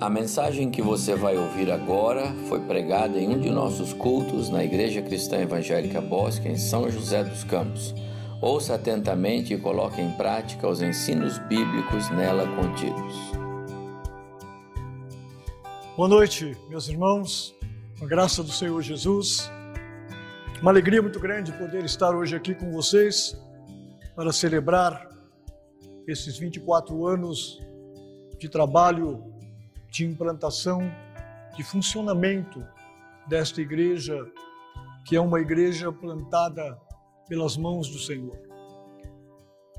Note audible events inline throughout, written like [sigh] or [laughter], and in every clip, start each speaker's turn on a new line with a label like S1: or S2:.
S1: A mensagem que você vai ouvir agora foi pregada em um de nossos cultos na Igreja Cristã Evangélica Bosque, em São José dos Campos. Ouça atentamente e coloque em prática os ensinos bíblicos nela contidos.
S2: Boa noite, meus irmãos. A graça do Senhor Jesus. Uma alegria muito grande poder estar hoje aqui com vocês para celebrar esses 24 anos de trabalho de implantação, de funcionamento desta igreja, que é uma igreja plantada pelas mãos do Senhor.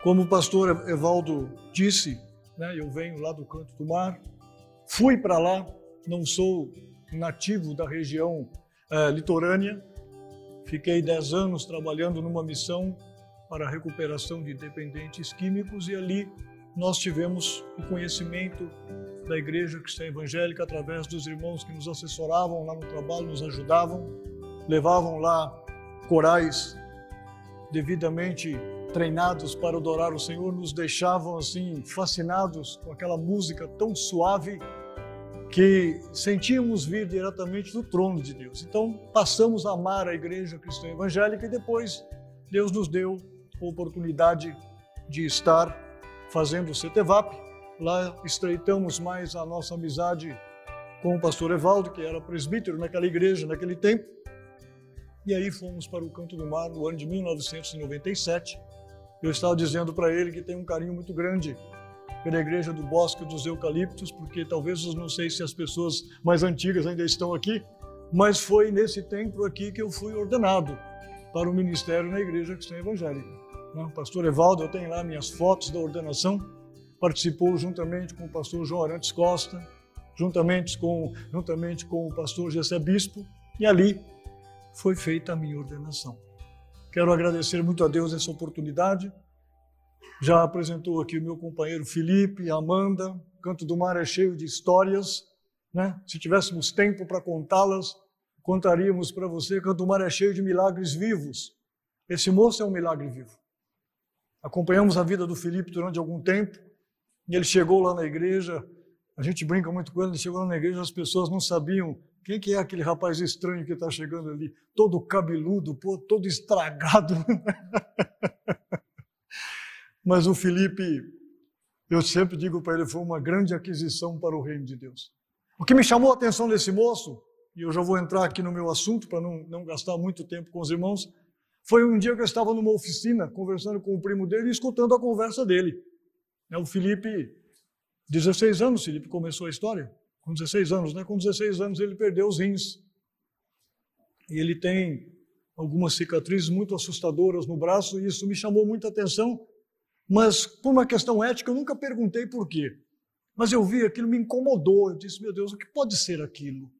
S2: Como o pastor Evaldo disse, né, eu venho lá do Canto do Mar, fui para lá, não sou nativo da região é, litorânea, fiquei dez anos trabalhando numa missão para a recuperação de dependentes químicos e ali nós tivemos o conhecimento da Igreja Cristã Evangélica através dos irmãos que nos assessoravam lá no trabalho, nos ajudavam, levavam lá corais devidamente treinados para adorar o Senhor, nos deixavam assim fascinados com aquela música tão suave que sentíamos vir diretamente do trono de Deus. Então passamos a amar a Igreja Cristã Evangélica e depois Deus nos deu a oportunidade de estar fazendo o CETEVAP Lá estreitamos mais a nossa amizade com o pastor Evaldo, que era presbítero naquela igreja, naquele tempo. E aí fomos para o Canto do Mar no ano de 1997. Eu estava dizendo para ele que tem um carinho muito grande pela igreja do Bosque dos Eucaliptos, porque talvez eu não sei se as pessoas mais antigas ainda estão aqui, mas foi nesse templo aqui que eu fui ordenado para o ministério na igreja cristã evangélica. O pastor Evaldo, eu tenho lá minhas fotos da ordenação participou juntamente com o pastor João Arantes Costa, juntamente com, juntamente com o pastor Gessé Bispo, e ali foi feita a minha ordenação. Quero agradecer muito a Deus essa oportunidade. Já apresentou aqui o meu companheiro Felipe, Amanda. Canto do Mar é cheio de histórias, né? Se tivéssemos tempo para contá-las, contaríamos para você. Canto do Mar é cheio de milagres vivos. Esse moço é um milagre vivo. Acompanhamos a vida do Felipe durante algum tempo. E ele chegou lá na igreja, a gente brinca muito com ele, ele chegou lá na igreja, as pessoas não sabiam quem que é aquele rapaz estranho que está chegando ali, todo cabeludo, pô, todo estragado. [laughs] Mas o Felipe, eu sempre digo para ele, foi uma grande aquisição para o reino de Deus. O que me chamou a atenção desse moço, e eu já vou entrar aqui no meu assunto para não, não gastar muito tempo com os irmãos, foi um dia que eu estava numa oficina conversando com o primo dele e escutando a conversa dele. É o Felipe, 16 anos, Felipe começou a história, com 16 anos, né? Com 16 anos ele perdeu os rins. E ele tem algumas cicatrizes muito assustadoras no braço, e isso me chamou muita atenção, mas por uma questão ética eu nunca perguntei por quê. Mas eu vi aquilo, me incomodou. Eu disse, meu Deus, o que pode ser aquilo?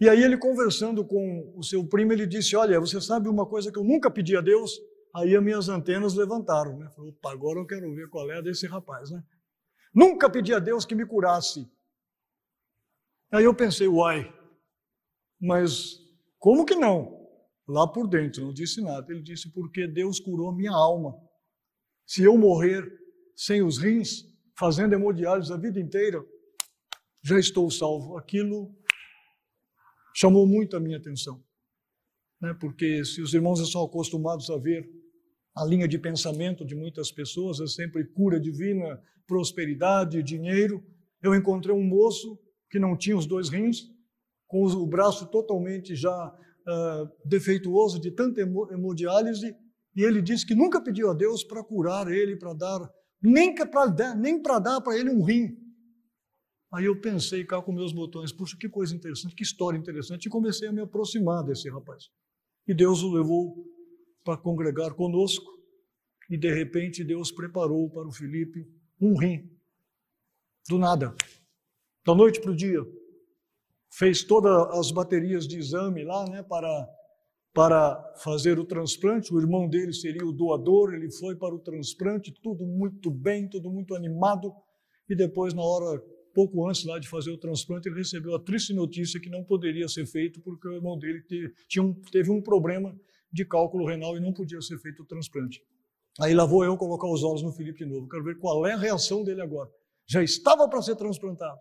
S2: E aí ele conversando com o seu primo, ele disse, olha, você sabe uma coisa que eu nunca pedi a Deus? Aí as minhas antenas levantaram, né? Falei, opa, agora eu quero ver qual é desse rapaz, né? Nunca pedi a Deus que me curasse. Aí eu pensei, uai, mas como que não? Lá por dentro, não disse nada. Ele disse, porque Deus curou minha alma. Se eu morrer sem os rins, fazendo hemodiálise a vida inteira, já estou salvo. Aquilo chamou muito a minha atenção. Né? Porque se os irmãos estão acostumados a ver a linha de pensamento de muitas pessoas é sempre cura divina, prosperidade, dinheiro. Eu encontrei um moço que não tinha os dois rins, com o braço totalmente já uh, defeituoso de tanta hemodiálise, e ele disse que nunca pediu a Deus para curar ele, para dar, nem para nem dar para ele um rim. Aí eu pensei cá com meus botões, puxa, que coisa interessante, que história interessante, e comecei a me aproximar desse rapaz. E Deus o levou para congregar conosco e de repente Deus preparou para o Felipe um rim. Do nada. Da noite para o dia. Fez todas as baterias de exame lá, né, para, para fazer o transplante. O irmão dele seria o doador, ele foi para o transplante, tudo muito bem, tudo muito animado. E depois, na hora, pouco antes lá de fazer o transplante, ele recebeu a triste notícia que não poderia ser feito porque o irmão dele teve, tinha um, teve um problema de cálculo renal e não podia ser feito o transplante. Aí lá vou eu colocar os olhos no Felipe de novo. Quero ver qual é a reação dele agora. Já estava para ser transplantado.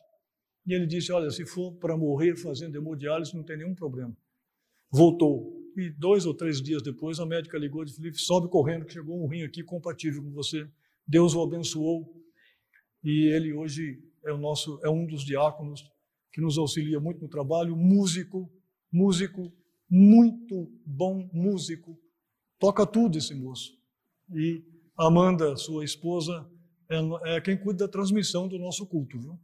S2: E ele disse: Olha, se for para morrer fazendo hemodiálise, não tem nenhum problema. Voltou. E dois ou três dias depois, a médica ligou e disse: Felipe, sobe correndo, que chegou um rim aqui compatível com você. Deus o abençoou. E ele hoje é o nosso, é um dos diáconos que nos auxilia muito no trabalho, músico, músico, muito bom músico. Toca tudo esse moço. E Amanda, sua esposa, é, quem cuida da transmissão do nosso culto, viu?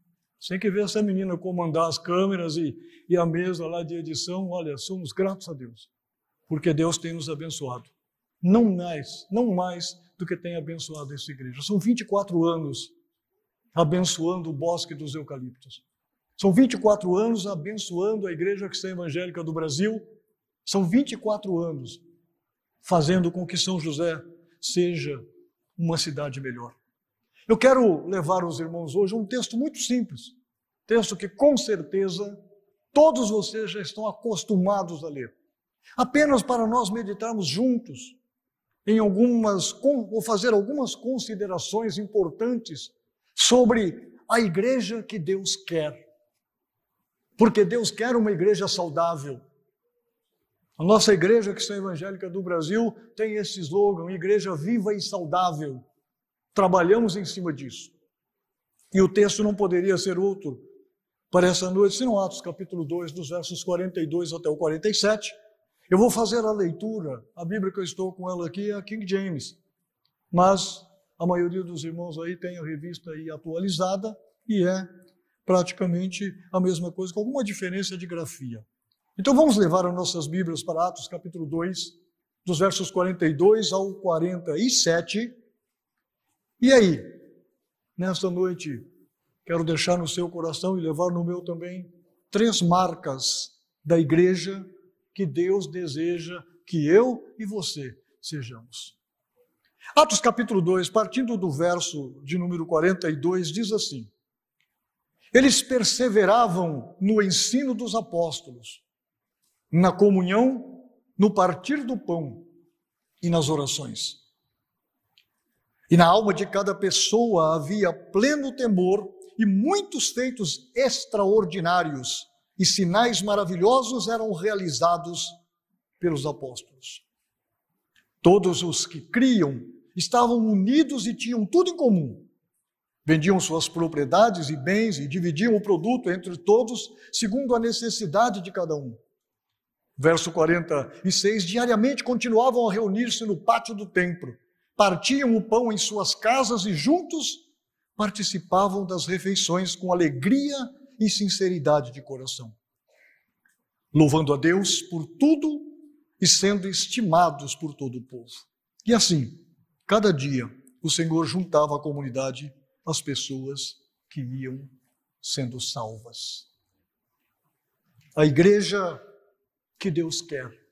S2: Tem que ver essa menina comandar as câmeras e, e a mesa lá de edição. Olha, somos gratos a Deus, porque Deus tem nos abençoado. Não mais, não mais do que tem abençoado essa igreja. São 24 anos abençoando o bosque dos eucaliptos. São 24 anos abençoando a Igreja Cristã Evangélica do Brasil. São 24 anos fazendo com que São José seja uma cidade melhor. Eu quero levar os irmãos hoje a um texto muito simples, texto que com certeza todos vocês já estão acostumados a ler. Apenas para nós meditarmos juntos em algumas ou fazer algumas considerações importantes sobre a igreja que Deus quer. Porque Deus quer uma igreja saudável. A nossa igreja cristã evangélica do Brasil tem esse slogan: igreja viva e saudável. Trabalhamos em cima disso. E o texto não poderia ser outro para essa noite, senão Atos capítulo 2, dos versos 42 até o 47. Eu vou fazer a leitura, a Bíblia que eu estou com ela aqui é a King James, mas a maioria dos irmãos aí tem a revista aí atualizada e é praticamente a mesma coisa, com alguma diferença de grafia. Então vamos levar as nossas Bíblias para Atos capítulo 2, dos versos 42 ao 47. E aí, nesta noite, quero deixar no seu coração e levar no meu também três marcas da igreja que Deus deseja que eu e você sejamos. Atos capítulo 2, partindo do verso de número 42, diz assim: Eles perseveravam no ensino dos apóstolos, na comunhão, no partir do pão e nas orações. E na alma de cada pessoa havia pleno temor e muitos feitos extraordinários e sinais maravilhosos eram realizados pelos apóstolos. Todos os que criam estavam unidos e tinham tudo em comum. Vendiam suas propriedades e bens e dividiam o produto entre todos, segundo a necessidade de cada um. Verso 46: Diariamente continuavam a reunir-se no pátio do templo partiam o pão em suas casas e juntos participavam das refeições com alegria e sinceridade de coração, louvando a Deus por tudo e sendo estimados por todo o povo. E assim, cada dia, o Senhor juntava à comunidade as pessoas que iam sendo salvas. A igreja que Deus quer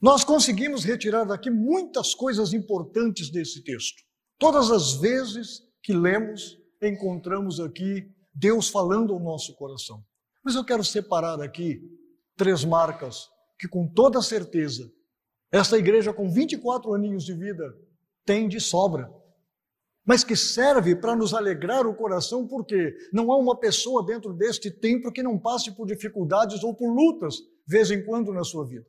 S2: nós conseguimos retirar daqui muitas coisas importantes desse texto. Todas as vezes que lemos, encontramos aqui Deus falando ao nosso coração. Mas eu quero separar aqui três marcas que, com toda certeza, esta igreja com 24 aninhos de vida tem de sobra, mas que serve para nos alegrar o coração, porque não há uma pessoa dentro deste templo que não passe por dificuldades ou por lutas, vez em quando, na sua vida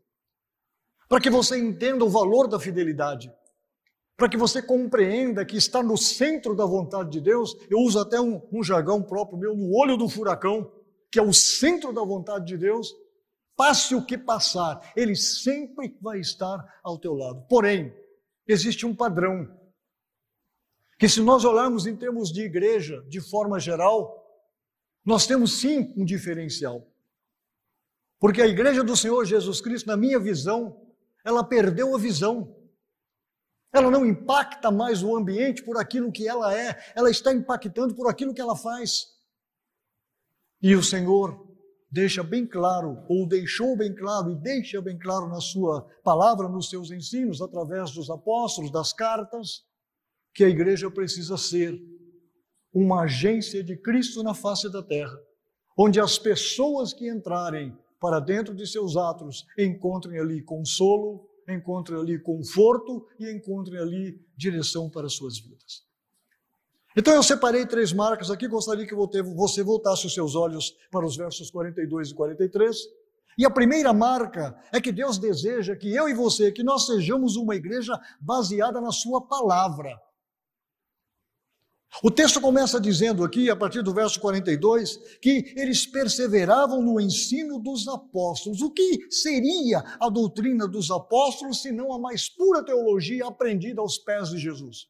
S2: para que você entenda o valor da fidelidade, para que você compreenda que está no centro da vontade de Deus. Eu uso até um, um jargão próprio meu, no olho do furacão, que é o centro da vontade de Deus. Passe o que passar, Ele sempre vai estar ao teu lado. Porém, existe um padrão que se nós olharmos em termos de igreja, de forma geral, nós temos sim um diferencial. Porque a igreja do Senhor Jesus Cristo, na minha visão, ela perdeu a visão. Ela não impacta mais o ambiente por aquilo que ela é, ela está impactando por aquilo que ela faz. E o Senhor deixa bem claro, ou deixou bem claro, e deixa bem claro na Sua palavra, nos seus ensinos, através dos apóstolos, das cartas, que a igreja precisa ser uma agência de Cristo na face da terra, onde as pessoas que entrarem para dentro de seus atos, encontrem ali consolo, encontrem ali conforto e encontrem ali direção para suas vidas. Então eu separei três marcas aqui, gostaria que você voltasse os seus olhos para os versos 42 e 43. E a primeira marca é que Deus deseja que eu e você, que nós sejamos uma igreja baseada na sua palavra. O texto começa dizendo aqui, a partir do verso 42, que eles perseveravam no ensino dos apóstolos. O que seria a doutrina dos apóstolos, se não a mais pura teologia aprendida aos pés de Jesus?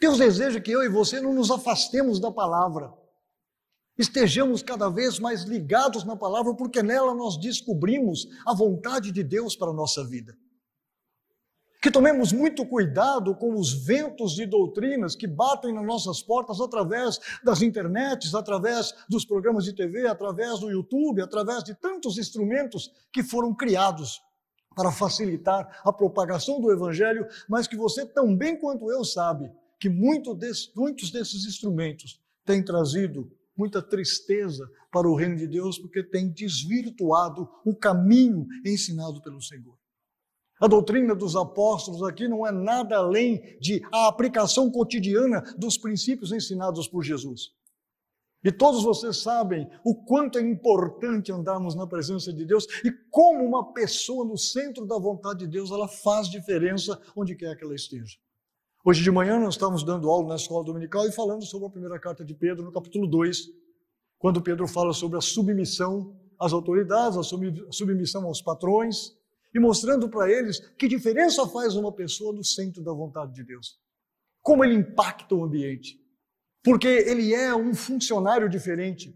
S2: Deus deseja que eu e você não nos afastemos da palavra, estejamos cada vez mais ligados na palavra, porque nela nós descobrimos a vontade de Deus para a nossa vida. Que tomemos muito cuidado com os ventos de doutrinas que batem nas nossas portas através das internets, através dos programas de TV, através do YouTube, através de tantos instrumentos que foram criados para facilitar a propagação do Evangelho, mas que você tão bem quanto eu sabe que muito muitos desses instrumentos têm trazido muita tristeza para o reino de Deus, porque têm desvirtuado o caminho ensinado pelo Senhor. A doutrina dos apóstolos aqui não é nada além de a aplicação cotidiana dos princípios ensinados por Jesus. E todos vocês sabem o quanto é importante andarmos na presença de Deus e como uma pessoa no centro da vontade de Deus, ela faz diferença onde quer que ela esteja. Hoje de manhã nós estamos dando aula na escola dominical e falando sobre a primeira carta de Pedro, no capítulo 2, quando Pedro fala sobre a submissão às autoridades, a submissão aos patrões, e mostrando para eles que diferença faz uma pessoa no centro da vontade de Deus. Como ele impacta o ambiente. Porque ele é um funcionário diferente,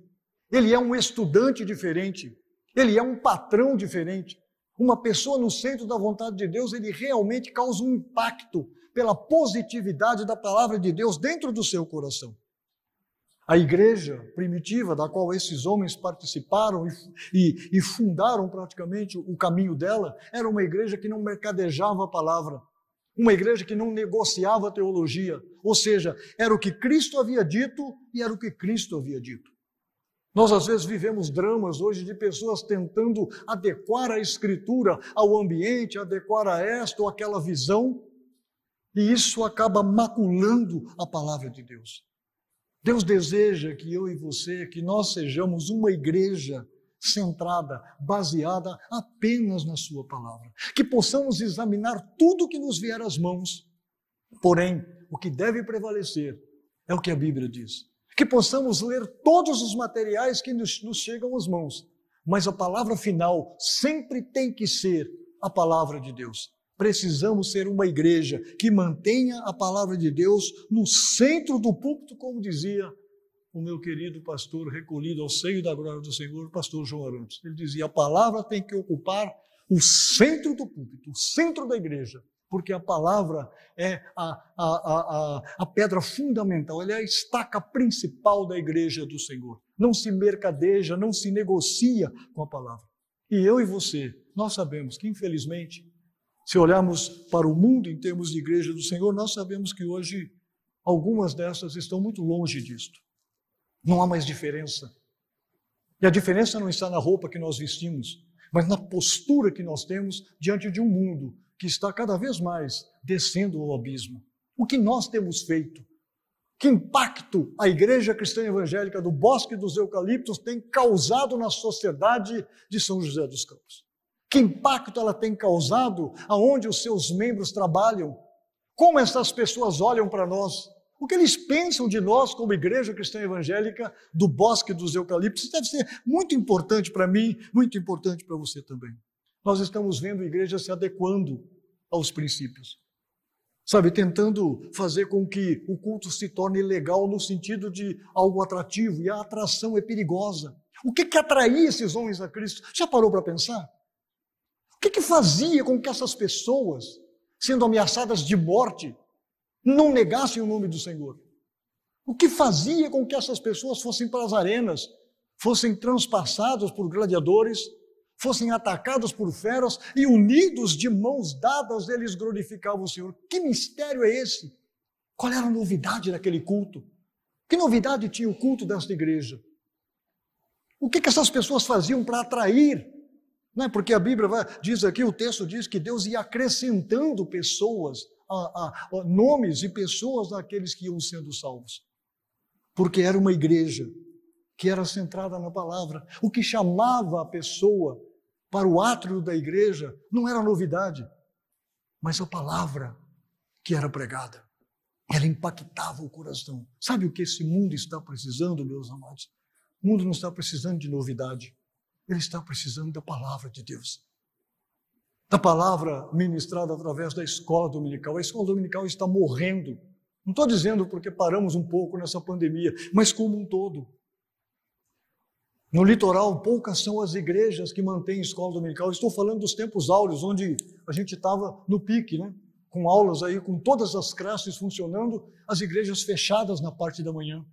S2: ele é um estudante diferente, ele é um patrão diferente. Uma pessoa no centro da vontade de Deus, ele realmente causa um impacto pela positividade da palavra de Deus dentro do seu coração. A igreja primitiva, da qual esses homens participaram e, e, e, fundaram praticamente o caminho dela, era uma igreja que não mercadejava a palavra, uma igreja que não negociava a teologia, ou seja, era o que Cristo havia dito e era o que Cristo havia dito. Nós às vezes vivemos dramas hoje de pessoas tentando adequar a escritura ao ambiente, adequar a esta ou aquela visão, e isso acaba maculando a palavra de Deus. Deus deseja que eu e você, que nós sejamos uma igreja centrada, baseada apenas na Sua palavra. Que possamos examinar tudo que nos vier às mãos. Porém, o que deve prevalecer é o que a Bíblia diz. Que possamos ler todos os materiais que nos, nos chegam às mãos. Mas a palavra final sempre tem que ser a palavra de Deus precisamos ser uma igreja que mantenha a palavra de Deus no centro do púlpito, como dizia o meu querido pastor recolhido ao seio da glória do Senhor, pastor João Arantes. Ele dizia: a palavra tem que ocupar o centro do púlpito, o centro da igreja, porque a palavra é a, a, a, a, pedra fundamental, ela é a estaca principal da igreja do Senhor. Não se mercadeja, não se negocia com a palavra. E eu e você, nós sabemos que, infelizmente, se olharmos para o mundo em termos de igreja do Senhor, nós sabemos que hoje algumas dessas estão muito longe disto. Não há mais diferença. E a diferença não está na roupa que nós vestimos, mas na postura que nós temos diante de um mundo que está cada vez mais descendo ao abismo. O que nós temos feito? Que impacto a Igreja Cristã Evangélica do Bosque dos Eucaliptos tem causado na sociedade de São José dos Campos? Que impacto ela tem causado aonde os seus membros trabalham? Como essas pessoas olham para nós? O que eles pensam de nós como igreja cristã evangélica do Bosque dos Eucaliptos? Isso deve ser muito importante para mim, muito importante para você também. Nós estamos vendo a igreja se adequando aos princípios. Sabe, tentando fazer com que o culto se torne legal no sentido de algo atrativo, e a atração é perigosa. O que, que atraía esses homens a Cristo? Já parou para pensar? O que, que fazia com que essas pessoas, sendo ameaçadas de morte, não negassem o nome do Senhor? O que fazia com que essas pessoas fossem para as arenas, fossem transpassadas por gladiadores, fossem atacados por feras e unidos de mãos dadas, eles glorificavam o Senhor? Que mistério é esse? Qual era a novidade daquele culto? Que novidade tinha o culto desta igreja? O que, que essas pessoas faziam para atrair não é porque a Bíblia vai, diz aqui, o texto diz que Deus ia acrescentando pessoas a, a, a, nomes e pessoas daqueles que iam sendo salvos. Porque era uma igreja que era centrada na palavra. O que chamava a pessoa para o átrio da igreja não era novidade, mas a palavra que era pregada. Ela impactava o coração. Sabe o que esse mundo está precisando, meus amados? O mundo não está precisando de novidade. Ele está precisando da palavra de Deus. Da palavra ministrada através da escola dominical. A escola dominical está morrendo. Não estou dizendo porque paramos um pouco nessa pandemia, mas como um todo. No litoral, poucas são as igrejas que mantêm escola dominical. Estou falando dos tempos áureos, onde a gente estava no pique, né? com aulas aí, com todas as classes funcionando, as igrejas fechadas na parte da manhã.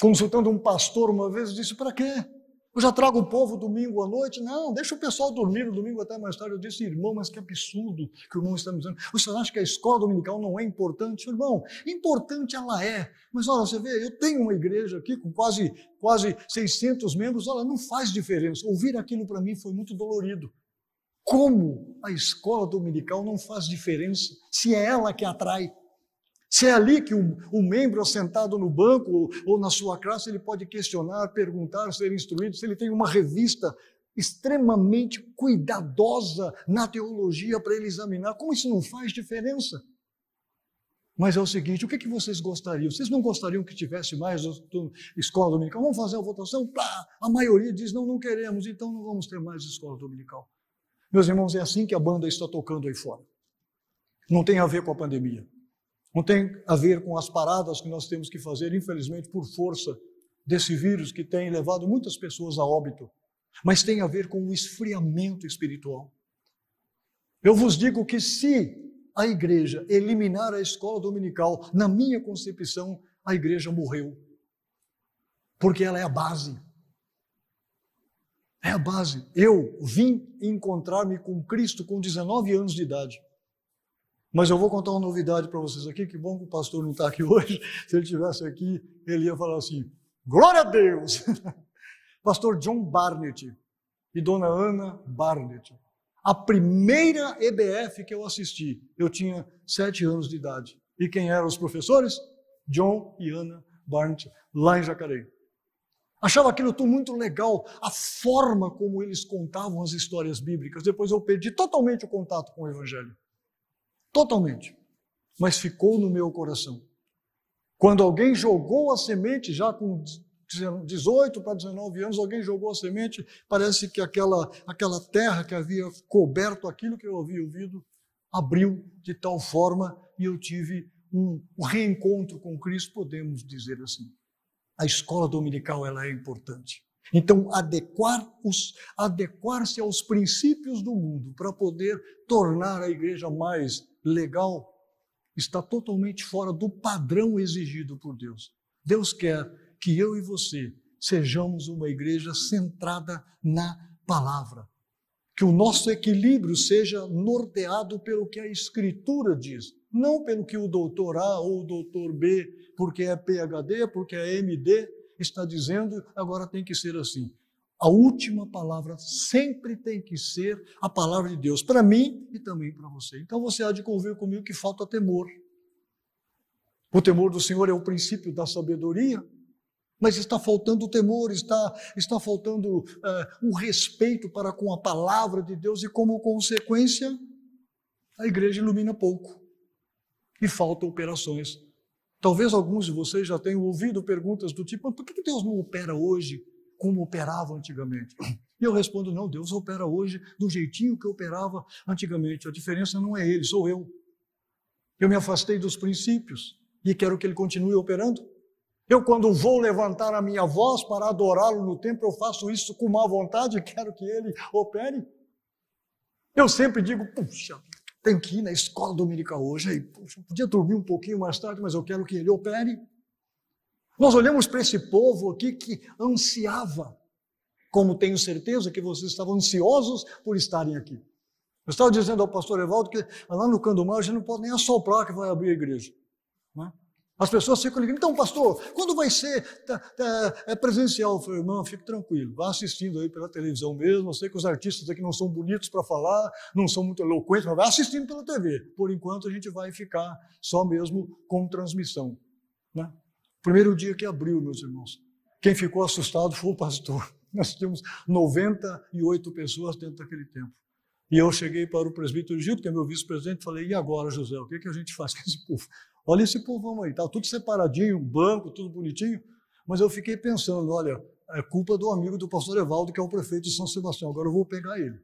S2: Consultando um pastor uma vez, disse: para quê? Eu já trago o povo domingo à noite? Não, deixa o pessoal dormir no domingo até mais tarde. Eu disse, irmão, mas que absurdo que o irmão está me dizendo. O senhor acha que a escola dominical não é importante? Irmão, importante ela é. Mas olha, você vê, eu tenho uma igreja aqui com quase, quase 600 membros. Olha, não faz diferença. Ouvir aquilo para mim foi muito dolorido. Como a escola dominical não faz diferença se é ela que atrai? Se é ali que o, o membro assentado no banco ou, ou, na sua classe, ele pode questionar, perguntar, ser instruído, se ele tem uma revista extremamente cuidadosa na teologia para ele examinar, como isso não faz diferença? Mas é o seguinte, o que, que vocês gostariam? Vocês não gostariam que tivesse mais escola dominical? Vamos fazer a votação? Pá, a maioria diz, não, não queremos, então não vamos ter mais escola dominical. Meus irmãos, é assim que a banda está tocando aí fora. Não tem a ver com a pandemia. Não tem a ver com as paradas que nós temos que fazer, infelizmente, por força desse vírus que tem levado muitas pessoas a óbito, mas tem a ver com o esfriamento espiritual. Eu vos digo que se a igreja eliminar a escola dominical, na minha concepção, a igreja morreu. Porque ela é a base. É a base. Eu vim encontrar-me com Cristo com 19 anos de idade. Mas eu vou contar uma novidade para vocês aqui, que bom que o pastor não está aqui [laughs] hoje. Se ele estivesse aqui, ele ia falar assim: glória a Deus! [laughs] pastor John Barnett e dona Ana Barnett. A primeira EBF que eu assisti, eu tinha sete anos de idade. E quem eram os professores? John e Ana Barnett, lá em Jacareí. Achava aquilo tudo muito legal, a forma como eles contavam as histórias bíblicas. Depois eu perdi totalmente o contato com o Evangelho. Totalmente. Mas ficou no meu coração. Quando alguém jogou a semente, já com 18 para 19 anos, alguém jogou a semente, parece que aquela, aquela terra que havia coberto aquilo que eu havia ouvido, abriu de tal forma e eu tive um, reencontro com Cristo, podemos dizer assim. A escola dominical ela é importante. Então, adequar-se adequar aos princípios do mundo para poder tornar a igreja mais legal está totalmente fora do padrão exigido por Deus. Deus quer que eu e você sejamos uma igreja centrada na palavra. Que o nosso equilíbrio seja norteado pelo que a Escritura diz, não pelo que o doutor A ou o doutor B, porque é PhD, porque é MD, está dizendo, agora tem que ser assim. A última palavra sempre tem que ser a palavra de Deus, para mim e também para você. Então você há de convir comigo que falta temor. O temor do Senhor é o princípio da sabedoria, mas está faltando o temor, está, está faltando uh, um respeito para com a palavra de Deus e, como consequência, a igreja ilumina pouco e faltam operações. Talvez alguns de vocês já tenham ouvido perguntas do tipo: por que Deus não opera hoje? Como operava antigamente. E eu respondo: não, Deus opera hoje do jeitinho que operava antigamente. A diferença não é Ele, sou eu. Eu me afastei dos princípios e quero que Ele continue operando. Eu, quando vou levantar a minha voz para adorá-lo no templo, eu faço isso com má vontade e [laughs] quero que Ele opere. Eu sempre digo: puxa, tenho que ir na escola dominical hoje. Aí, podia dormir um pouquinho mais tarde, mas eu quero que Ele opere. Nós olhamos para esse povo aqui que ansiava, como tenho certeza que vocês estavam ansiosos por estarem aqui. Eu estava dizendo ao pastor Evaldo que lá no Candomar a gente não pode nem assoprar que vai abrir a igreja. Né? As pessoas ficam ligando, então, pastor, quando vai ser tá, tá, é presencial? Eu falei, irmão, fique tranquilo, vá assistindo aí pela televisão mesmo. Eu sei que os artistas aqui não são bonitos para falar, não são muito eloquentes, mas vai assistindo pela TV. Por enquanto, a gente vai ficar só mesmo com transmissão. Primeiro dia que abriu, meus irmãos, quem ficou assustado foi o pastor. [laughs] Nós tínhamos 98 pessoas dentro daquele tempo. E eu cheguei para o presbítero Gildo, que é meu vice-presidente, e falei: e agora, José, o que, é que a gente faz com esse povo? Olha esse povão aí, tá tudo separadinho, banco, tudo bonitinho. Mas eu fiquei pensando: olha, é culpa do amigo do pastor Evaldo, que é o prefeito de São Sebastião, agora eu vou pegar ele.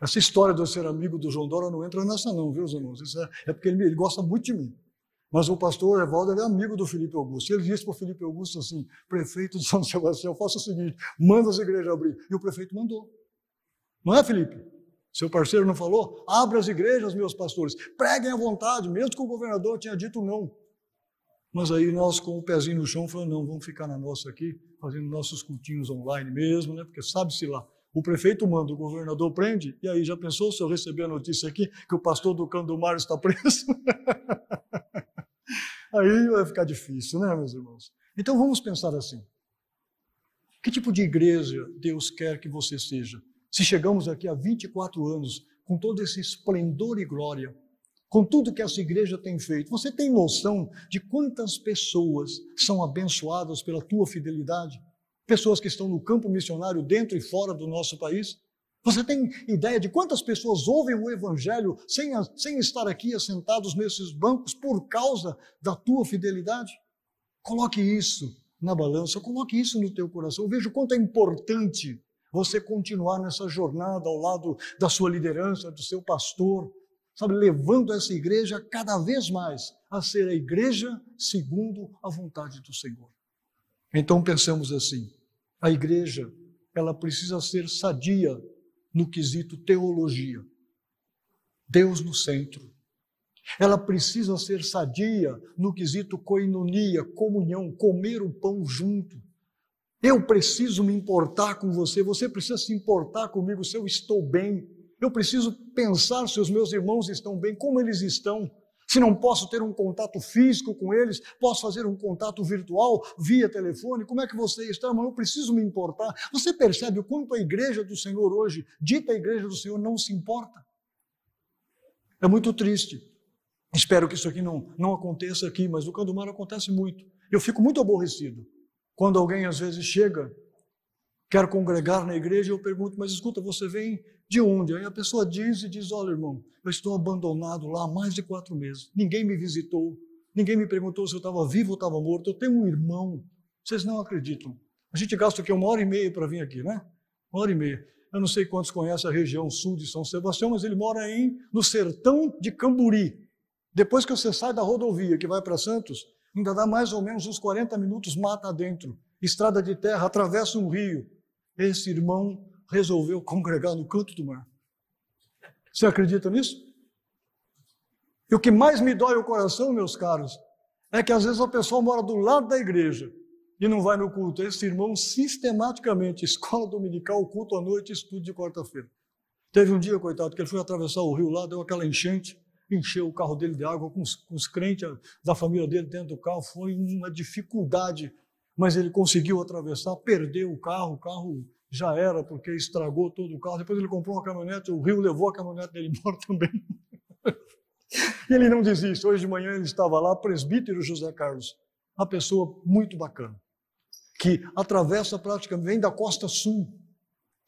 S2: Essa história de eu ser amigo do João Dora não entra nessa, não, viu, irmãos? É, é porque ele, ele gosta muito de mim. Mas o pastor Evaldo é amigo do Felipe Augusto. Ele disse para o Felipe Augusto assim: prefeito de São Sebastião, faça o seguinte, manda as igrejas abrir. E o prefeito mandou. Não é, Felipe? Seu parceiro não falou? Abra as igrejas, meus pastores, preguem à vontade, mesmo que o governador tenha dito não. Mas aí nós, com o pezinho no chão, falamos: não, vamos ficar na nossa aqui, fazendo nossos cultinhos online mesmo, né? Porque sabe-se lá. O prefeito manda, o governador prende, e aí já pensou se eu receber a notícia aqui que o pastor do Candomar está preso? [laughs] aí vai ficar difícil, né, meus irmãos? Então vamos pensar assim: que tipo de igreja Deus quer que você seja? Se chegamos aqui há 24 anos, com todo esse esplendor e glória, com tudo que essa igreja tem feito, você tem noção de quantas pessoas são abençoadas pela tua fidelidade? Pessoas que estão no campo missionário dentro e fora do nosso país? Você tem ideia de quantas pessoas ouvem o Evangelho sem, sem estar aqui assentados nesses bancos por causa da tua fidelidade? Coloque isso na balança, coloque isso no teu coração. Veja o quanto é importante você continuar nessa jornada ao lado da sua liderança, do seu pastor, sabe, levando essa igreja cada vez mais a ser a igreja segundo a vontade do Senhor. Então pensamos assim: a igreja, ela precisa ser sadia no quesito teologia. Deus no centro. Ela precisa ser sadia no quesito coinonia, comunhão, comer o pão junto. Eu preciso me importar com você, você precisa se importar comigo se eu estou bem. Eu preciso pensar se os meus irmãos estão bem, como eles estão. Se não posso ter um contato físico com eles, posso fazer um contato virtual via telefone. Como é que você está, irmão? Eu preciso me importar. Você percebe o quanto a igreja do Senhor hoje, dita igreja do Senhor, não se importa? É muito triste. Espero que isso aqui não, não aconteça aqui, mas no Candomar acontece muito. Eu fico muito aborrecido quando alguém às vezes chega, quer congregar na igreja, eu pergunto, mas escuta, você vem de onde? Aí a pessoa diz e diz: olha, irmão, eu estou abandonado lá há mais de quatro meses, ninguém me visitou, ninguém me perguntou se eu estava vivo ou estava morto. Eu tenho um irmão, vocês não acreditam. A gente gasta aqui uma hora e meia para vir aqui, né? Uma hora e meia. Eu não sei quantos conhecem a região sul de São Sebastião, mas ele mora em, no sertão de Camburi. Depois que você sai da rodovia que vai para Santos, ainda dá mais ou menos uns 40 minutos mata adentro, estrada de terra, atravessa um rio. Esse irmão resolveu congregar no canto do mar. Você acredita nisso? E o que mais me dói o coração, meus caros, é que às vezes a pessoa mora do lado da igreja e não vai no culto. Esse irmão sistematicamente, [laughs] escola dominical, culto à noite, estudo de quarta-feira. Teve um dia, coitado, que ele foi atravessar o rio lá, deu aquela enchente, encheu o carro dele de água com os, com os crentes da família dele dentro do carro. Foi uma dificuldade, mas ele conseguiu atravessar, perdeu o carro, o carro já era, porque estragou todo o carro. Depois ele comprou uma caminhonete, o rio levou a caminhonete dele embora [laughs] também. ele não desiste. Hoje de manhã ele estava lá, presbítero José Carlos, uma pessoa muito bacana, que atravessa praticamente, vem da costa sul,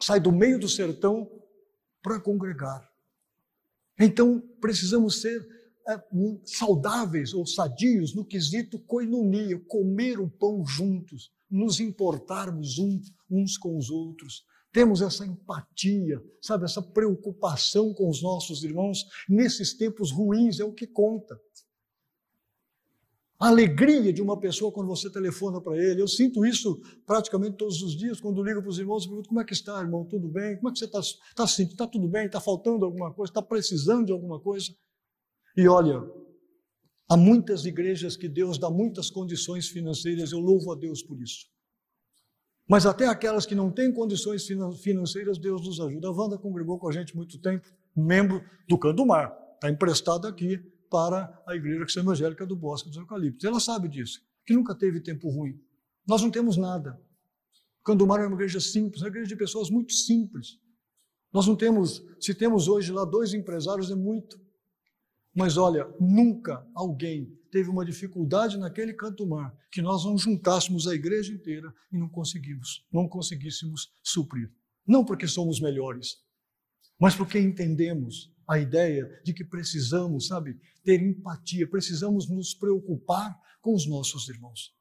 S2: sai do meio do sertão para congregar. Então, precisamos ser é, saudáveis ou sadios no quesito coinonia, comer o pão juntos, nos importarmos uns com os outros. Temos essa empatia, sabe, essa preocupação com os nossos irmãos nesses tempos ruins é o que conta. A alegria de uma pessoa quando você telefona para ele. Eu sinto isso praticamente todos os dias, quando ligo para os irmãos e pergunto: como é que está, irmão? Tudo bem? Como é que você está? Está sentindo? Está tudo bem? Está faltando alguma coisa? Está precisando de alguma coisa? E olha, há muitas igrejas que Deus dá muitas condições financeiras, eu louvo a Deus por isso. Mas até aquelas que não têm condições financeiras, Deus nos ajuda. A Wanda congregou com a gente muito tempo, membro do Canto do Mar, está emprestada aqui para a Igreja Evangélica do Bosque dos Eucaliptos. Ela sabe disso, que nunca teve tempo ruim. Nós não temos nada. Candumar é uma igreja simples, é uma igreja de pessoas muito simples. Nós não temos, se temos hoje lá dois empresários, é muito. Mas olha, nunca alguém teve uma dificuldade naquele canto mar que nós não juntássemos a igreja inteira e não conseguimos, não conseguíssemos suprir. Não porque somos melhores, mas porque entendemos a ideia de que precisamos, sabe, ter empatia, precisamos nos preocupar com os nossos irmãos.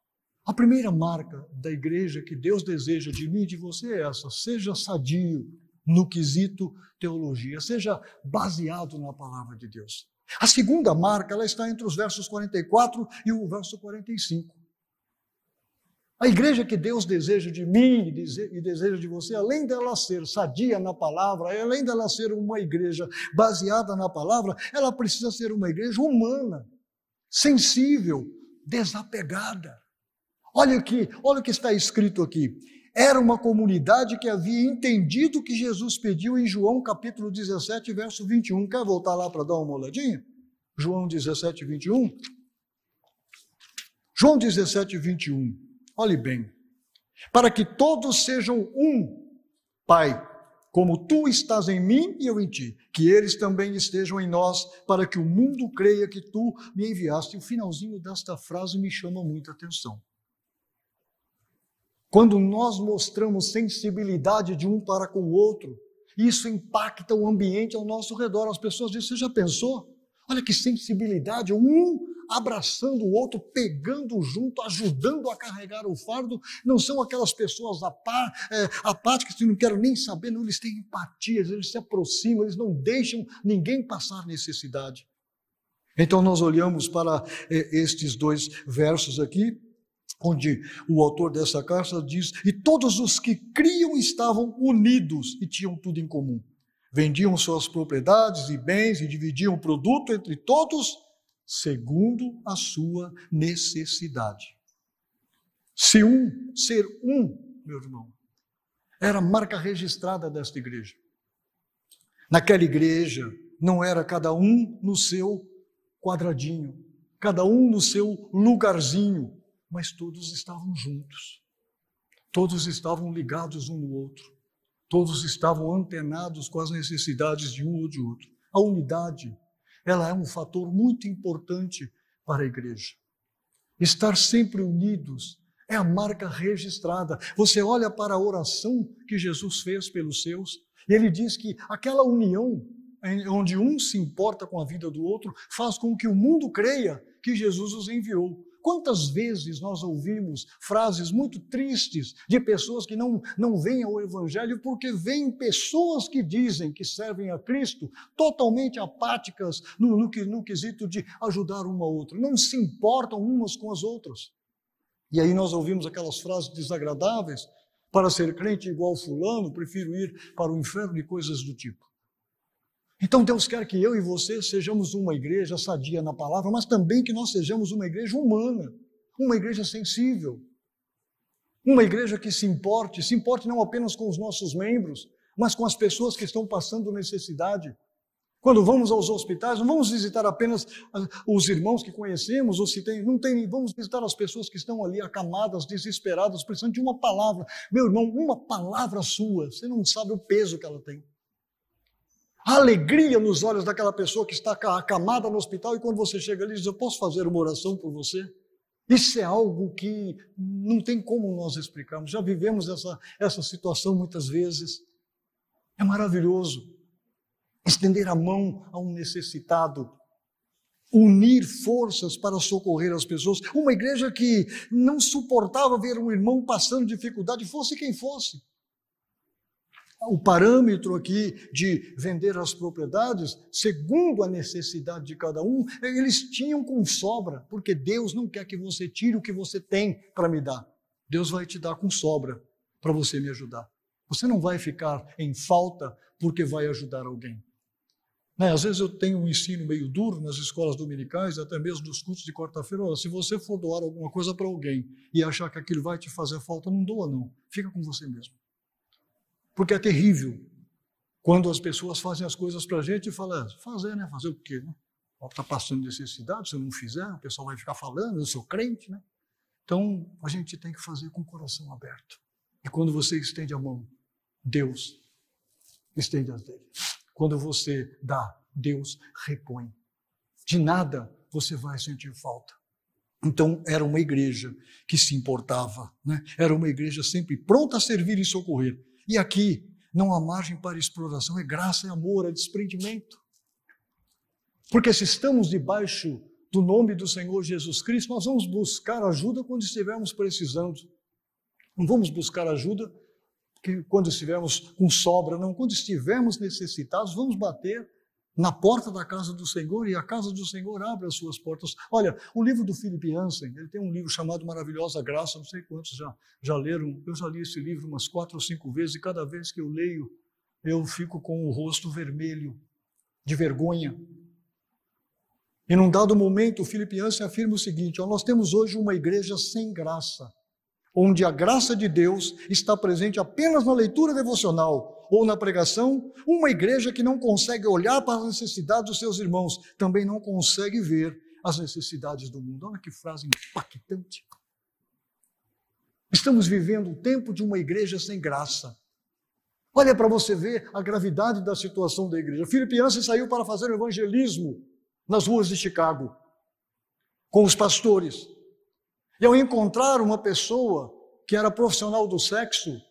S2: A primeira marca da igreja que Deus deseja de mim e de você é essa: seja sadio no quesito teologia, seja baseado na palavra de Deus. A segunda marca, ela está entre os versos 44 e o verso 45. A igreja que Deus deseja de mim e deseja de você, além dela ser sadia na palavra, além dela ser uma igreja baseada na palavra, ela precisa ser uma igreja humana, sensível, desapegada. Olha aqui, olha o que está escrito aqui. Era uma comunidade que havia entendido o que Jesus pediu em João capítulo 17, verso 21. Quer voltar lá para dar uma olhadinha? João 17, 21. João 17, 21. Olhe bem. Para que todos sejam um, Pai, como tu estás em mim e eu em ti, que eles também estejam em nós, para que o mundo creia que tu me enviaste. O finalzinho desta frase me chama muita atenção. Quando nós mostramos sensibilidade de um para com o outro, isso impacta o ambiente ao nosso redor. As pessoas dizem: Você já pensou? Olha que sensibilidade, um abraçando o outro, pegando junto, ajudando a carregar o fardo. Não são aquelas pessoas é, apáticas que não querem nem saber, não, eles têm empatia, eles se aproximam, eles não deixam ninguém passar necessidade. Então nós olhamos para é, estes dois versos aqui onde o autor dessa carta diz: E todos os que criam estavam unidos e tinham tudo em comum. Vendiam suas propriedades e bens e dividiam o produto entre todos, segundo a sua necessidade. Se um, ser um, meu irmão, era a marca registrada desta igreja. Naquela igreja, não era cada um no seu quadradinho, cada um no seu lugarzinho, mas todos estavam juntos. Todos estavam ligados um no outro. Todos estavam antenados com as necessidades de um ou de outro. A unidade, ela é um fator muito importante para a igreja. Estar sempre unidos é a marca registrada. Você olha para a oração que Jesus fez pelos seus, e ele diz que aquela união onde um se importa com a vida do outro faz com que o mundo creia que Jesus os enviou. Quantas vezes nós ouvimos frases muito tristes de pessoas que não, não veem ao Evangelho porque veem pessoas que dizem que servem a Cristo totalmente apáticas no, no, no quesito de ajudar uma outra, não se importam umas com as outras. E aí nós ouvimos aquelas frases desagradáveis: para ser crente igual Fulano, prefiro ir para o inferno e coisas do tipo. Então Deus quer que eu e você sejamos uma igreja sadia na palavra, mas também que nós sejamos uma igreja humana, uma igreja sensível, uma igreja que se importe, se importe não apenas com os nossos membros, mas com as pessoas que estão passando necessidade. Quando vamos aos hospitais, não vamos visitar apenas os irmãos que conhecemos, ou se tem, não tem, vamos visitar as pessoas que estão ali acamadas, desesperadas, precisando de uma palavra. Meu irmão, uma palavra sua, você não sabe o peso que ela tem alegria nos olhos daquela pessoa que está acamada no hospital e quando você chega ali diz: Eu posso fazer uma oração por você? Isso é algo que não tem como nós explicarmos. Já vivemos essa, essa situação muitas vezes. É maravilhoso estender a mão a um necessitado, unir forças para socorrer as pessoas. Uma igreja que não suportava ver um irmão passando dificuldade, fosse quem fosse o parâmetro aqui de vender as propriedades, segundo a necessidade de cada um, eles tinham com sobra, porque Deus não quer que você tire o que você tem para me dar. Deus vai te dar com sobra para você me ajudar. Você não vai ficar em falta porque vai ajudar alguém. Né? Às vezes eu tenho um ensino meio duro nas escolas dominicais, até mesmo nos cultos de quarta-feira. Se você for doar alguma coisa para alguém e achar que aquilo vai te fazer falta, não doa, não. Fica com você mesmo. Porque é terrível quando as pessoas fazem as coisas para a gente e falam, fazer, né? Fazer o quê? Né? está passando necessidade, se eu não fizer, o pessoal vai ficar falando, eu sou crente, né? Então, a gente tem que fazer com o coração aberto. E quando você estende a mão, Deus estende as dele. Quando você dá, Deus repõe. De nada você vai sentir falta. Então, era uma igreja que se importava, né? era uma igreja sempre pronta a servir e socorrer. E aqui não há margem para exploração, é graça, é amor, é desprendimento. Porque se estamos debaixo do nome do Senhor Jesus Cristo, nós vamos buscar ajuda quando estivermos precisando. Não vamos buscar ajuda quando estivermos com sobra, não. Quando estivermos necessitados, vamos bater na porta da casa do Senhor e a casa do Senhor abre as suas portas. Olha, o livro do Philip Hansen, ele tem um livro chamado Maravilhosa Graça, não sei quantos já, já leram, eu já li esse livro umas quatro ou cinco vezes e cada vez que eu leio, eu fico com o rosto vermelho, de vergonha. E num dado momento, o Philip Hansen afirma o seguinte: ó, nós temos hoje uma igreja sem graça, onde a graça de Deus está presente apenas na leitura devocional ou na pregação, uma igreja que não consegue olhar para as necessidades dos seus irmãos, também não consegue ver as necessidades do mundo. Olha que frase impactante. Estamos vivendo o tempo de uma igreja sem graça. Olha para você ver a gravidade da situação da igreja. Filipe Yancey saiu para fazer evangelismo nas ruas de Chicago com os pastores. E ao encontrar uma pessoa que era profissional do sexo,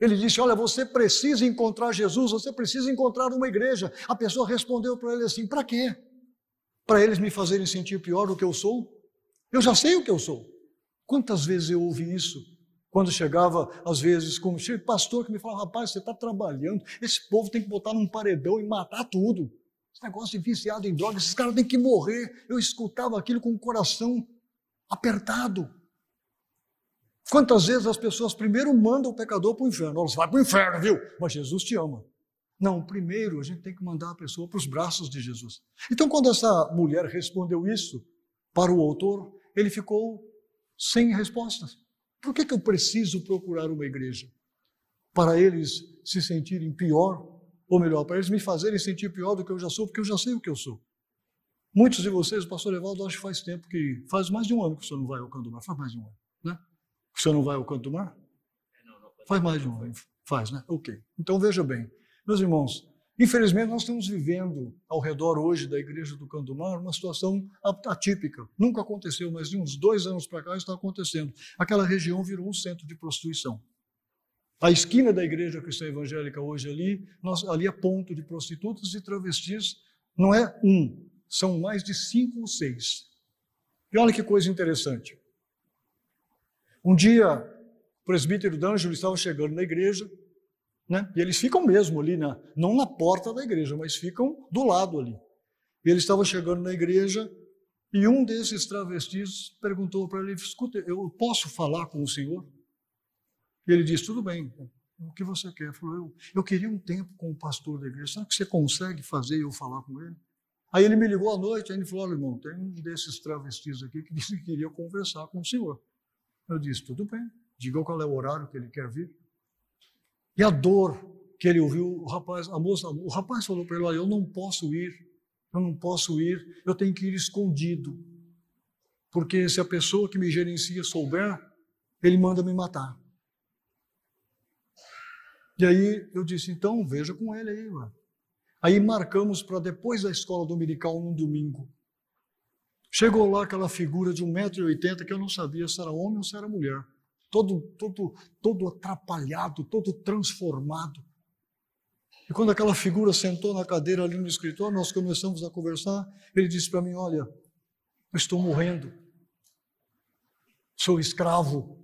S2: ele disse: Olha, você precisa encontrar Jesus, você precisa encontrar uma igreja. A pessoa respondeu para ele assim: Para quê? Para eles me fazerem sentir pior do que eu sou? Eu já sei o que eu sou. Quantas vezes eu ouvi isso? Quando chegava, às vezes, como pastor que me falava: Rapaz, você está trabalhando, esse povo tem que botar num paredão e matar tudo. Esse negócio de viciado em drogas, esses caras têm que morrer. Eu escutava aquilo com o coração apertado. Quantas vezes as pessoas primeiro mandam o pecador para o inferno? Elas vai para o inferno, viu? Mas Jesus te ama. Não, primeiro a gente tem que mandar a pessoa para os braços de Jesus. Então, quando essa mulher respondeu isso para o autor, ele ficou sem respostas. Por que, que eu preciso procurar uma igreja? Para eles se sentirem pior, ou melhor, para eles me fazerem sentir pior do que eu já sou, porque eu já sei o que eu sou. Muitos de vocês, o pastor Evaldo, acho que faz tempo que, faz mais de um ano que o senhor não vai ao Candomar, faz mais de um ano, né? O senhor não vai ao canto do mar? Faz mais de um ano. Faz, né? Ok. Então veja bem, meus irmãos, infelizmente nós estamos vivendo ao redor hoje da igreja do Canto do Mar uma situação atípica. Nunca aconteceu, mas de uns dois anos para cá está acontecendo. Aquela região virou um centro de prostituição. A esquina da igreja cristã evangélica hoje ali, nós, ali é ponto de prostitutas e travestis. Não é um, são mais de cinco ou seis. E olha que coisa interessante. Um dia, o presbítero D'Angelo estava chegando na igreja, né? e eles ficam mesmo ali, na, não na porta da igreja, mas ficam do lado ali. E ele estava chegando na igreja e um desses travestis perguntou para ele: Escuta, eu posso falar com o senhor? E ele disse: Tudo bem, o que você quer? Ele falou: eu, eu queria um tempo com o pastor da igreja, será que você consegue fazer eu falar com ele? Aí ele me ligou à noite, aí ele falou: Olha, irmão, tem um desses travestis aqui que [laughs] disse que queria conversar com o senhor. Eu disse: tudo bem, diga qual é o horário que ele quer vir. E a dor que ele ouviu, o rapaz, a moça, o rapaz falou para ele: Olha, eu não posso ir, eu não posso ir, eu tenho que ir escondido. Porque se a pessoa que me gerencia souber, ele manda me matar. E aí eu disse: então veja com ele aí, mano. Aí marcamos para depois da escola dominical, num domingo. Chegou lá aquela figura de 1,80m que eu não sabia se era homem ou se era mulher. Todo, todo, todo atrapalhado, todo transformado. E quando aquela figura sentou na cadeira ali no escritório, nós começamos a conversar. Ele disse para mim: Olha, eu estou morrendo, sou escravo,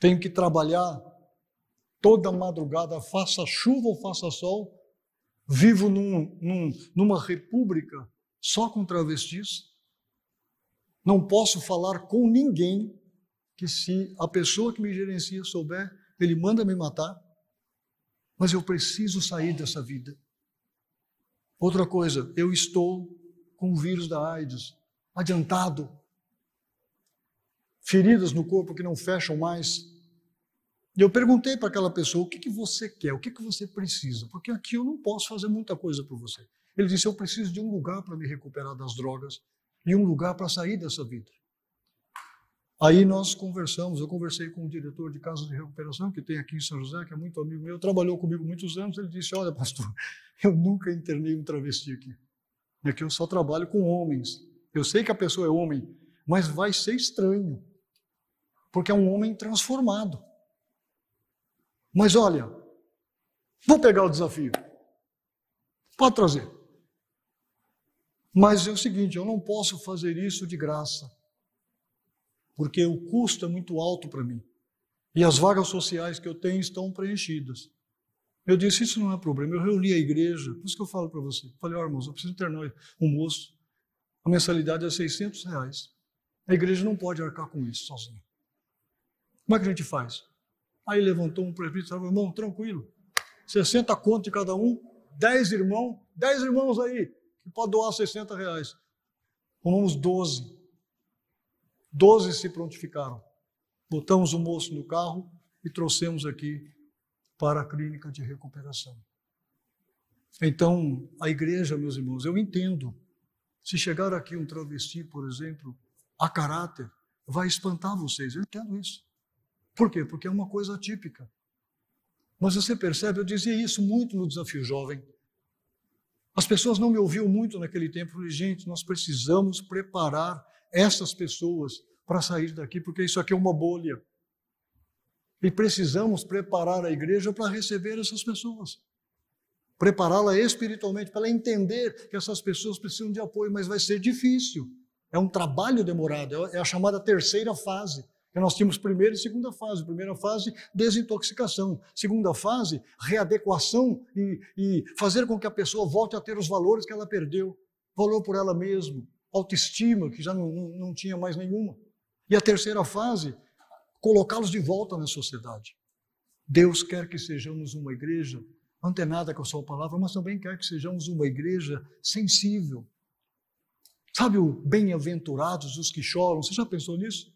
S2: tenho que trabalhar toda madrugada, faça chuva ou faça sol, vivo num, num, numa república só com travestis. Não posso falar com ninguém que se a pessoa que me gerencia souber, ele manda me matar. Mas eu preciso sair dessa vida. Outra coisa, eu estou com o vírus da AIDS adiantado. Feridas no corpo que não fecham mais. E eu perguntei para aquela pessoa: o que, que você quer? O que, que você precisa? Porque aqui eu não posso fazer muita coisa por você. Ele disse: Eu preciso de um lugar para me recuperar das drogas e um lugar para sair dessa vida. Aí nós conversamos, eu conversei com o diretor de casa de recuperação, que tem aqui em São José, que é muito amigo meu, trabalhou comigo muitos anos, ele disse, olha pastor, [laughs] eu nunca internei um travesti aqui. Aqui eu só trabalho com homens. Eu sei que a pessoa é homem, mas vai ser estranho, porque é um homem transformado. Mas olha, vou pegar o desafio. Pode trazer. Mas é o seguinte, eu não posso fazer isso de graça porque o custo é muito alto para mim. E as vagas sociais que eu tenho estão preenchidas. Eu disse, isso não é problema. Eu reuni a igreja, por isso que eu falo para você. Falei, ó oh, irmãos, eu preciso internar um moço. A mensalidade é 600 reais. A igreja não pode arcar com isso sozinha. Como é que a gente faz? Aí levantou um prefeito e falou, irmão, tranquilo. 60 conto de cada um, 10 irmãos, 10 irmãos aí, que pode doar 60 reais. Tomamos 12. Doze se prontificaram. Botamos o moço no carro e trouxemos aqui para a clínica de recuperação. Então, a igreja, meus irmãos, eu entendo. Se chegar aqui um travesti, por exemplo, a caráter, vai espantar vocês. Eu entendo isso. Por quê? Porque é uma coisa atípica. Mas você percebe, eu dizia isso muito no desafio jovem. As pessoas não me ouviam muito naquele tempo. Eu falei, gente, nós precisamos preparar essas pessoas para sair daqui, porque isso aqui é uma bolha. E precisamos preparar a igreja para receber essas pessoas. Prepará-la espiritualmente, para ela entender que essas pessoas precisam de apoio, mas vai ser difícil. É um trabalho demorado, é a chamada terceira fase. Nós tínhamos primeira e segunda fase. Primeira fase, desintoxicação. Segunda fase, readequação e, e fazer com que a pessoa volte a ter os valores que ela perdeu. Valor por ela mesma, autoestima, que já não, não tinha mais nenhuma. E a terceira fase, colocá-los de volta na sociedade. Deus quer que sejamos uma igreja antenada com a sua palavra, mas também quer que sejamos uma igreja sensível. Sabe o bem-aventurados os que choram? Você já pensou nisso?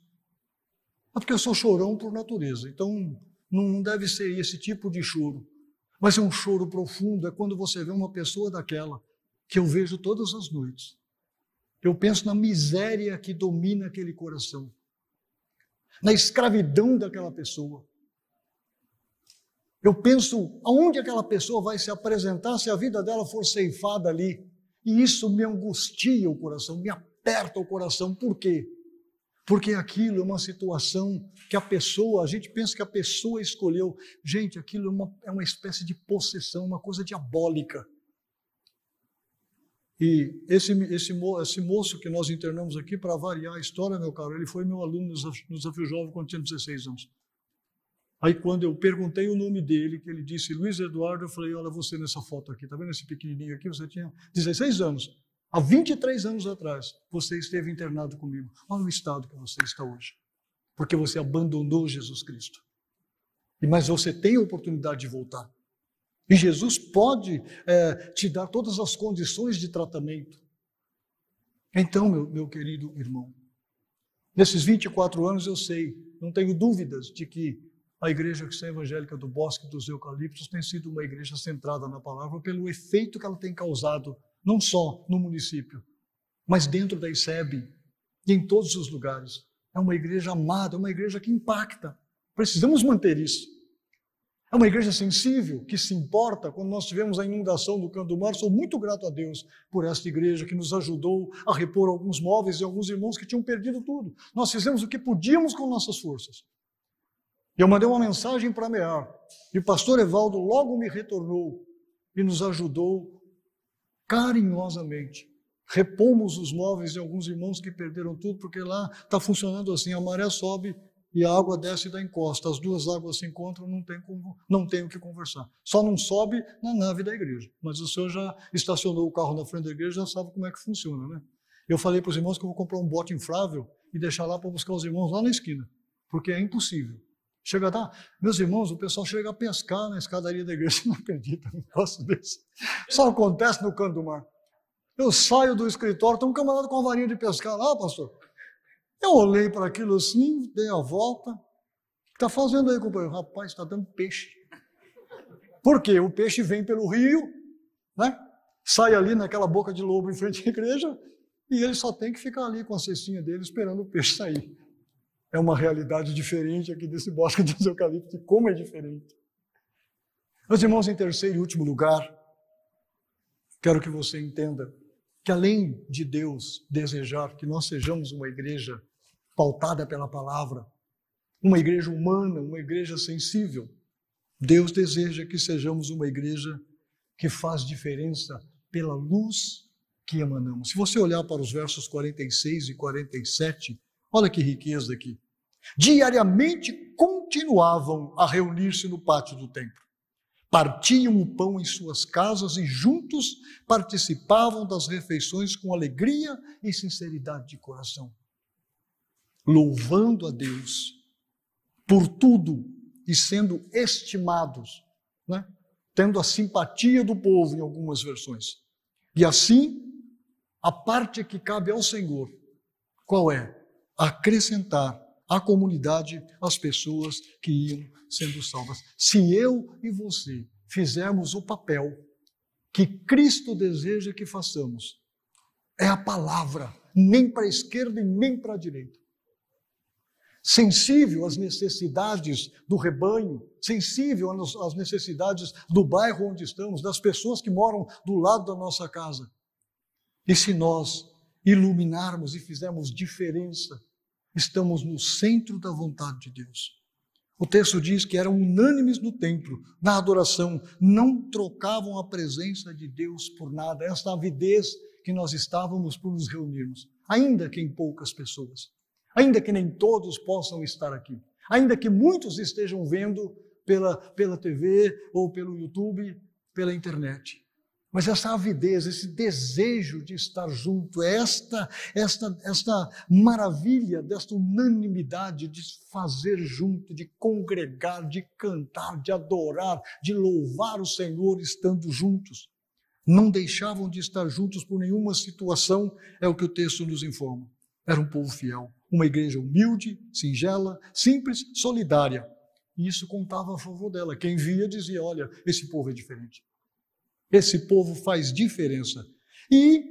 S2: É porque eu sou chorão por natureza, então não deve ser esse tipo de choro. Mas é um choro profundo, é quando você vê uma pessoa daquela que eu vejo todas as noites, eu penso na miséria que domina aquele coração, na escravidão daquela pessoa. Eu penso aonde aquela pessoa vai se apresentar se a vida dela for ceifada ali. E isso me angustia o coração, me aperta o coração. Por quê? Porque aquilo é uma situação que a pessoa, a gente pensa que a pessoa escolheu. Gente, aquilo é uma, é uma espécie de possessão, uma coisa diabólica. E esse, esse, esse moço que nós internamos aqui, para variar a história, meu caro, ele foi meu aluno no Desafio Jovem quando tinha 16 anos. Aí quando eu perguntei o nome dele, que ele disse Luiz Eduardo, eu falei, olha você nessa foto aqui, tá vendo esse pequenininho aqui? Você tinha 16 anos. Há 23 anos atrás, você esteve internado comigo. Olha o estado que você está hoje. Porque você abandonou Jesus Cristo. Mas você tem a oportunidade de voltar. E Jesus pode é, te dar todas as condições de tratamento. Então, meu, meu querido irmão, nesses 24 anos eu sei, não tenho dúvidas de que a Igreja Cristã Evangélica do Bosque dos Eucaliptos tem sido uma igreja centrada na palavra pelo efeito que ela tem causado, não só no município, mas dentro da ICEB e em todos os lugares. É uma igreja amada, é uma igreja que impacta. Precisamos manter isso. É uma igreja sensível, que se importa. Quando nós tivemos a inundação do Canto do Mar, sou muito grato a Deus por esta igreja que nos ajudou a repor alguns móveis e alguns irmãos que tinham perdido tudo. Nós fizemos o que podíamos com nossas forças. Eu mandei uma mensagem para Mear e o pastor Evaldo logo me retornou e nos ajudou carinhosamente. Repomos os móveis de alguns irmãos que perderam tudo, porque lá está funcionando assim: a maré sobe e a água desce da encosta. As duas águas se encontram, não tem, como, não tem o que conversar. Só não sobe na nave da igreja. Mas o senhor já estacionou o carro na frente da igreja, já sabe como é que funciona, né? Eu falei para os irmãos que eu vou comprar um bote inflável e deixar lá para buscar os irmãos lá na esquina, porque é impossível. Chega a dar, meus irmãos, o pessoal chega a pescar na escadaria da igreja, [laughs] não acredita num negócio desse. Só acontece no canto do mar. Eu saio do escritório, tem um camarada com uma varinha de pescar lá, pastor. Eu olhei para aquilo assim, dei a volta. O que está fazendo aí, companheiro? Rapaz, está dando peixe. Por quê? O peixe vem pelo rio, né? sai ali naquela boca de lobo em frente à igreja e ele só tem que ficar ali com a cestinha dele esperando o peixe sair. É uma realidade diferente aqui desse bosque dos eucaliptos, como é diferente. Meus irmãos, em terceiro e último lugar, quero que você entenda que além de Deus desejar que nós sejamos uma igreja pautada pela palavra, uma igreja humana, uma igreja sensível, Deus deseja que sejamos uma igreja que faz diferença pela luz que emanamos. Se você olhar para os versos 46 e 47, olha que riqueza aqui. Diariamente continuavam a reunir-se no pátio do templo. Partiam o pão em suas casas e juntos participavam das refeições com alegria e sinceridade de coração, louvando a Deus por tudo e sendo estimados, né? tendo a simpatia do povo em algumas versões. E assim, a parte que cabe ao Senhor, qual é? Acrescentar à comunidade as pessoas que iam sendo salvas. Se eu e você fizermos o papel que Cristo deseja que façamos, é a palavra, nem para a esquerda e nem para a direita sensível às necessidades do rebanho, sensível às necessidades do bairro onde estamos, das pessoas que moram do lado da nossa casa. E se nós iluminarmos e fizermos diferença, estamos no centro da vontade de Deus. O texto diz que eram unânimes no templo, na adoração, não trocavam a presença de Deus por nada. Esta avidez que nós estávamos por nos reunirmos, ainda que em poucas pessoas ainda que nem todos possam estar aqui, ainda que muitos estejam vendo pela, pela TV ou pelo YouTube, pela internet. Mas essa avidez, esse desejo de estar junto, esta, esta, esta maravilha desta unanimidade de fazer junto, de congregar, de cantar, de adorar, de louvar o Senhor estando juntos. Não deixavam de estar juntos por nenhuma situação, é o que o texto nos informa. Era um povo fiel, uma igreja humilde, singela, simples, solidária. E isso contava a favor dela. Quem via dizia: olha, esse povo é diferente. Esse povo faz diferença. E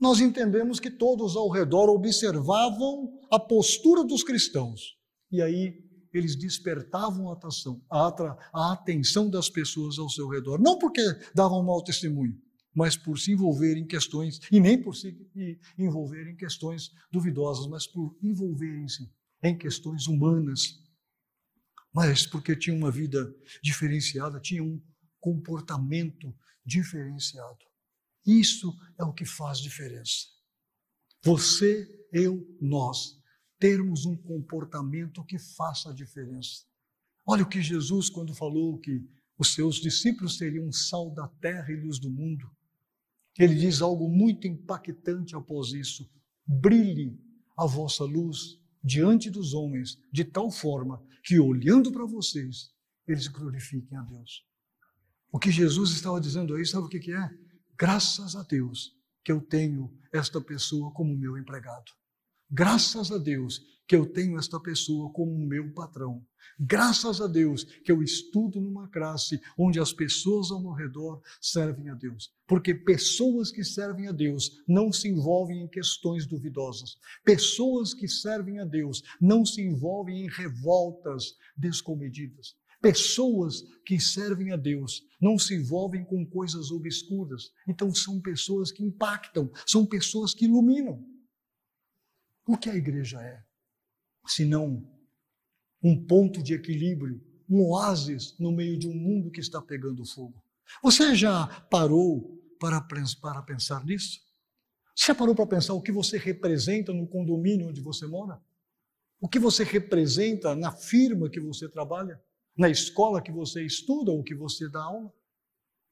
S2: nós entendemos que todos ao redor observavam a postura dos cristãos. E aí eles despertavam a atenção, a atenção das pessoas ao seu redor. Não porque davam mau testemunho, mas por se envolver em questões, e nem por se envolver em questões duvidosas, mas por envolverem-se em questões humanas. Mas porque tinha uma vida diferenciada, tinha um comportamento diferenciado. Isso é o que faz diferença. Você, eu, nós, termos um comportamento que faça diferença. Olha o que Jesus, quando falou que os seus discípulos seriam sal da terra e luz do mundo, ele diz algo muito impactante após isso: brilhe a vossa luz diante dos homens, de tal forma que, olhando para vocês, eles glorifiquem a Deus. O que Jesus estava dizendo aí, sabe o que é? Graças a Deus que eu tenho esta pessoa como meu empregado. Graças a Deus que eu tenho esta pessoa como meu patrão. Graças a Deus que eu estudo numa classe onde as pessoas ao meu redor servem a Deus. Porque pessoas que servem a Deus não se envolvem em questões duvidosas. Pessoas que servem a Deus não se envolvem em revoltas descomedidas. Pessoas que servem a Deus não se envolvem com coisas obscuras. Então são pessoas que impactam, são pessoas que iluminam. O que a igreja é? senão um ponto de equilíbrio, um oásis no meio de um mundo que está pegando fogo. Você já parou para, para pensar nisso? Você já parou para pensar o que você representa no condomínio onde você mora? O que você representa na firma que você trabalha? Na escola que você estuda ou que você dá aula?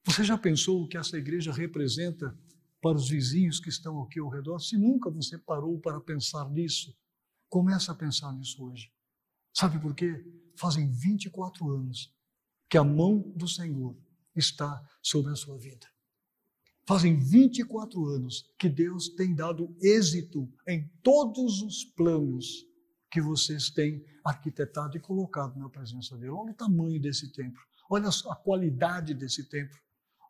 S2: Você já pensou o que essa igreja representa para os vizinhos que estão aqui ao redor? Se nunca você parou para pensar nisso, Começa a pensar nisso hoje. Sabe por quê? Fazem 24 anos que a mão do Senhor está sobre a sua vida. Fazem 24 anos que Deus tem dado êxito em todos os planos que vocês têm arquitetado e colocado na presença dele. Olha o tamanho desse templo, olha a qualidade desse templo,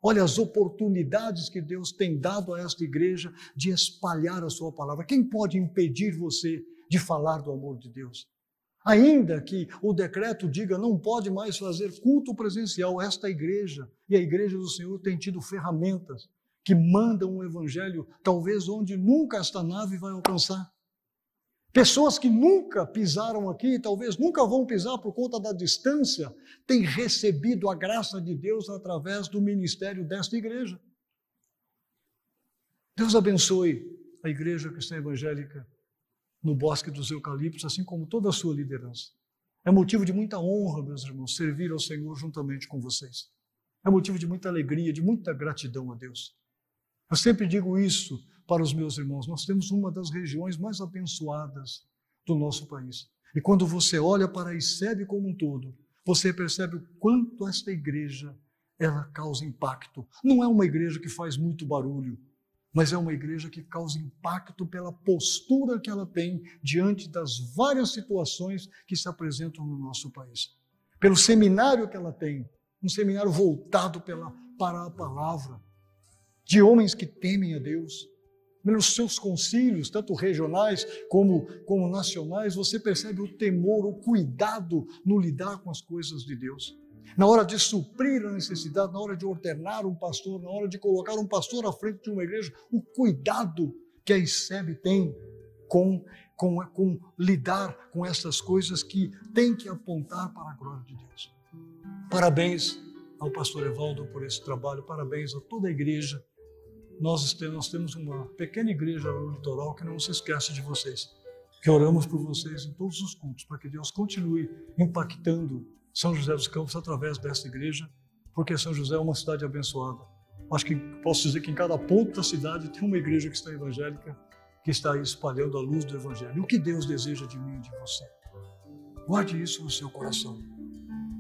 S2: Olha as oportunidades que Deus tem dado a esta igreja de espalhar a sua palavra. Quem pode impedir você de falar do amor de Deus? Ainda que o decreto diga não pode mais fazer culto presencial, esta igreja e a igreja do Senhor tem tido ferramentas que mandam um evangelho talvez onde nunca esta nave vai alcançar. Pessoas que nunca pisaram aqui, talvez nunca vão pisar por conta da distância, têm recebido a graça de Deus através do ministério desta igreja. Deus abençoe a igreja cristã evangélica no Bosque dos Eucaliptos, assim como toda a sua liderança. É motivo de muita honra, meus irmãos, servir ao Senhor juntamente com vocês. É motivo de muita alegria, de muita gratidão a Deus. Eu sempre digo isso para os meus irmãos. Nós temos uma das regiões mais abençoadas do nosso país. E quando você olha para a ICEB como um todo, você percebe o quanto esta igreja ela causa impacto. Não é uma igreja que faz muito barulho, mas é uma igreja que causa impacto pela postura que ela tem diante das várias situações que se apresentam no nosso país. Pelo seminário que ela tem, um seminário voltado pela, para a palavra, de homens que temem a Deus, nos seus concílios, tanto regionais como, como nacionais, você percebe o temor, o cuidado no lidar com as coisas de Deus. Na hora de suprir a necessidade, na hora de ordenar um pastor, na hora de colocar um pastor à frente de uma igreja, o cuidado que a ICEB tem com, com, com lidar com essas coisas que tem que apontar para a glória de Deus. Parabéns ao pastor Evaldo por esse trabalho, parabéns a toda a igreja nós temos uma pequena igreja no litoral que não se esquece de vocês, que oramos por vocês em todos os cultos, para que Deus continue impactando São José dos Campos através desta igreja, porque São José é uma cidade abençoada. Acho que posso dizer que em cada ponto da cidade tem uma igreja que está evangélica, que está aí espalhando a luz do Evangelho. O que Deus deseja de mim e de você? Guarde isso no seu coração.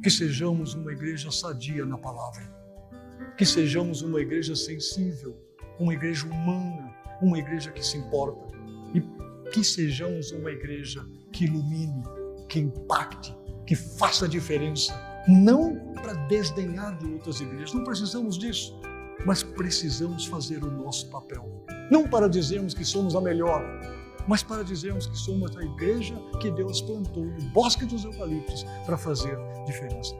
S2: Que sejamos uma igreja sadia na palavra. Que sejamos uma igreja sensível uma igreja humana, uma igreja que se importa e que sejamos uma igreja que ilumine, que impacte, que faça diferença, não para desdenhar de outras igrejas, não precisamos disso, mas precisamos fazer o nosso papel. Não para dizermos que somos a melhor, mas para dizermos que somos a igreja que Deus plantou no bosque dos eucaliptos para fazer diferença.